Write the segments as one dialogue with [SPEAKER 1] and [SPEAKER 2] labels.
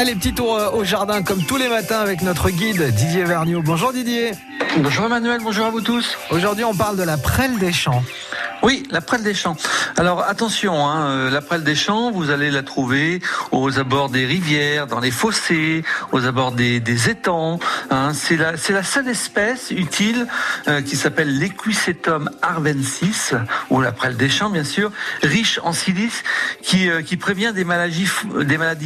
[SPEAKER 1] Allez, petit tour euh, au jardin comme tous les matins avec notre guide Didier Vergniaud. Bonjour Didier.
[SPEAKER 2] Bonjour Emmanuel, bonjour à vous tous.
[SPEAKER 1] Aujourd'hui, on parle de la prêle des champs.
[SPEAKER 2] Oui, la prêle des champs. Alors attention, hein, euh, la prêle des champs, vous allez la trouver aux abords des rivières, dans les fossés, aux abords des, étangs. Hein. C'est la, la seule espèce utile euh, qui s'appelle l'Equisetum arvensis, ou la prêle des champs bien sûr, riche en silice, qui, euh, prévient des maladies,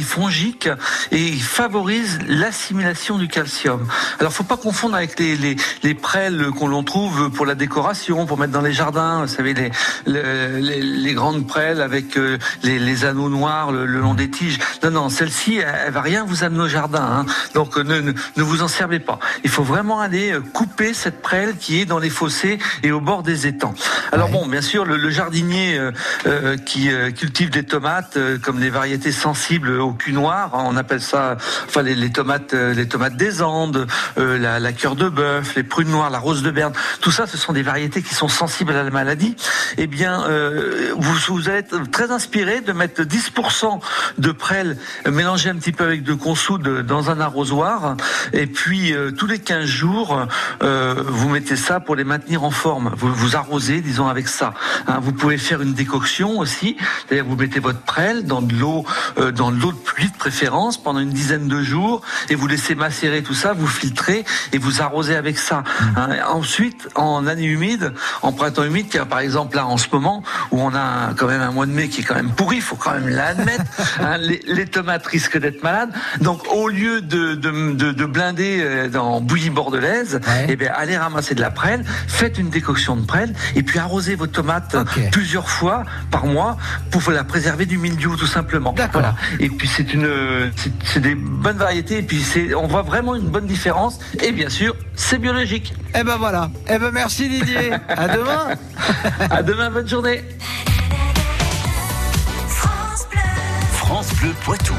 [SPEAKER 2] fongiques et favorise l'assimilation du calcium. Alors faut pas confondre avec les, les, les prêles qu'on trouve pour la décoration, pour mettre dans les jardins, vous savez les, les, les grandes prêles avec euh, les, les, anneaux noirs le, le, long des tiges. Non, non, celle-ci, elle, elle, va rien vous amener au jardin. Hein. Donc ne, ne, ne, vous en servez pas. Il faut vraiment aller euh, couper cette prêle qui est dans les fossés et au bord des étangs. Alors ouais. bon, bien sûr, le, le jardinier euh, euh qui cultive des tomates comme les variétés sensibles au cul noir, hein, on appelle ça, enfin les, les tomates, les tomates des Andes, la, la cœur de bœuf, les prunes noires, la rose de Berne, tout ça, ce sont des variétés qui sont sensibles à la maladie eh bien, euh, vous, vous être très inspiré de mettre 10% de prêle mélangé un petit peu avec de consoude dans un arrosoir. Et puis, euh, tous les 15 jours, euh, vous mettez ça pour les maintenir en forme. Vous vous arrosez, disons, avec ça. Hein, vous pouvez faire une décoction aussi. C'est-à-dire, vous mettez votre prêle dans de l'eau, dans de l'eau de pluie de préférence pendant une dizaine de jours et vous laissez macérer tout ça, vous filtrez et vous arrosez avec ça. Hein. Ensuite, en année humide, en printemps humide, par exemple là en ce moment où on a quand même un mois de mai qui est quand même pourri, il faut quand même l'admettre. hein, les, les, tomates risquent d'être malades. Donc au lieu de, de, de, de blinder dans bouillie bordelaise, ouais. eh bien allez ramasser de la prêle, faites une décoction de prêle et puis arrosez vos tomates okay. plusieurs fois par mois pour la préserver du mildiou tout simplement. Voilà. Et puis c'est une c'est des bonnes variétés et puis c'est on voit vraiment une bonne différence et bien sûr c'est biologique.
[SPEAKER 1] Et eh ben voilà. Et eh ben merci Didier. à demain.
[SPEAKER 2] à demain, bonne journée.
[SPEAKER 3] France Bleu, France Bleu Poitou.